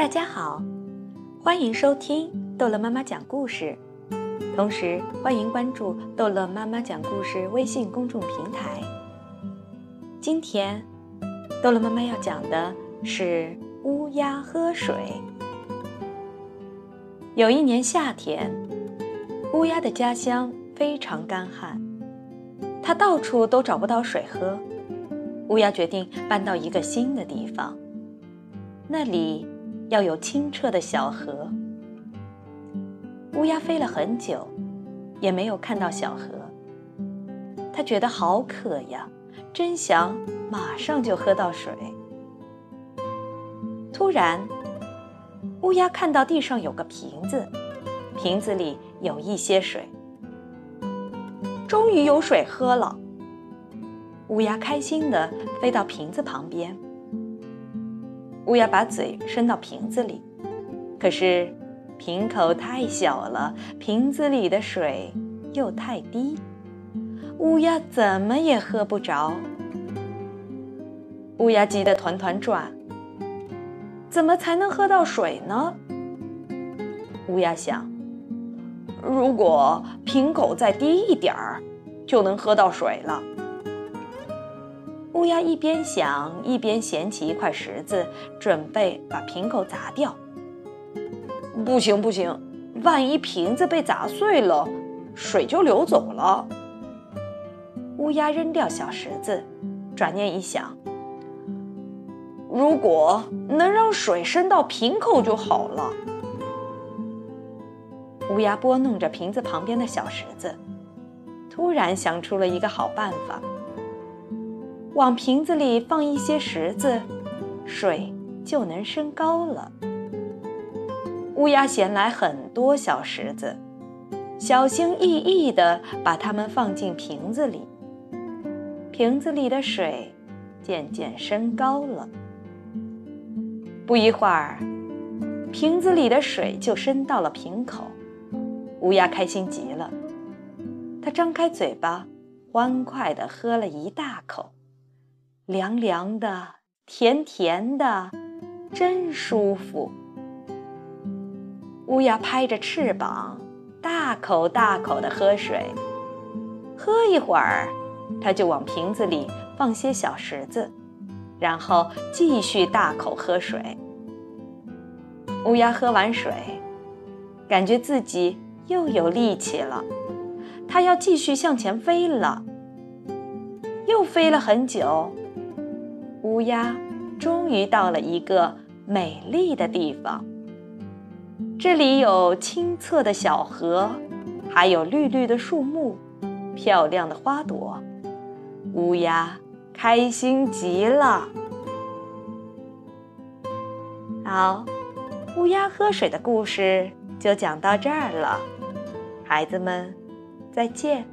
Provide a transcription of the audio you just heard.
大家好，欢迎收听逗乐妈妈讲故事，同时欢迎关注逗乐妈妈讲故事微信公众平台。今天，逗乐妈妈要讲的是乌鸦喝水。有一年夏天，乌鸦的家乡非常干旱，它到处都找不到水喝。乌鸦决定搬到一个新的地方，那里要有清澈的小河。乌鸦飞了很久，也没有看到小河。它觉得好渴呀，真想马上就喝到水。突然，乌鸦看到地上有个瓶子，瓶子里有一些水。终于有水喝了。乌鸦开心地飞到瓶子旁边。乌鸦把嘴伸到瓶子里，可是瓶口太小了，瓶子里的水又太低，乌鸦怎么也喝不着。乌鸦急得团团转，怎么才能喝到水呢？乌鸦想，如果瓶口再低一点儿，就能喝到水了。乌鸦一边想，一边捡起一块石子，准备把瓶口砸掉。不行不行，万一瓶子被砸碎了，水就流走了。乌鸦扔掉小石子，转念一想，如果能让水渗到瓶口就好了。乌鸦拨弄着瓶子旁边的小石子，突然想出了一个好办法。往瓶子里放一些石子，水就能升高了。乌鸦衔来很多小石子，小心翼翼地把它们放进瓶子里。瓶子里的水渐渐升高了。不一会儿，瓶子里的水就升到了瓶口。乌鸦开心极了，它张开嘴巴，欢快地喝了一大口。凉凉的，甜甜的，真舒服。乌鸦拍着翅膀，大口大口地喝水。喝一会儿，它就往瓶子里放些小石子，然后继续大口喝水。乌鸦喝完水，感觉自己又有力气了，它要继续向前飞了。又飞了很久。乌鸦终于到了一个美丽的地方。这里有清澈的小河，还有绿绿的树木，漂亮的花朵。乌鸦开心极了。好，乌鸦喝水的故事就讲到这儿了，孩子们，再见。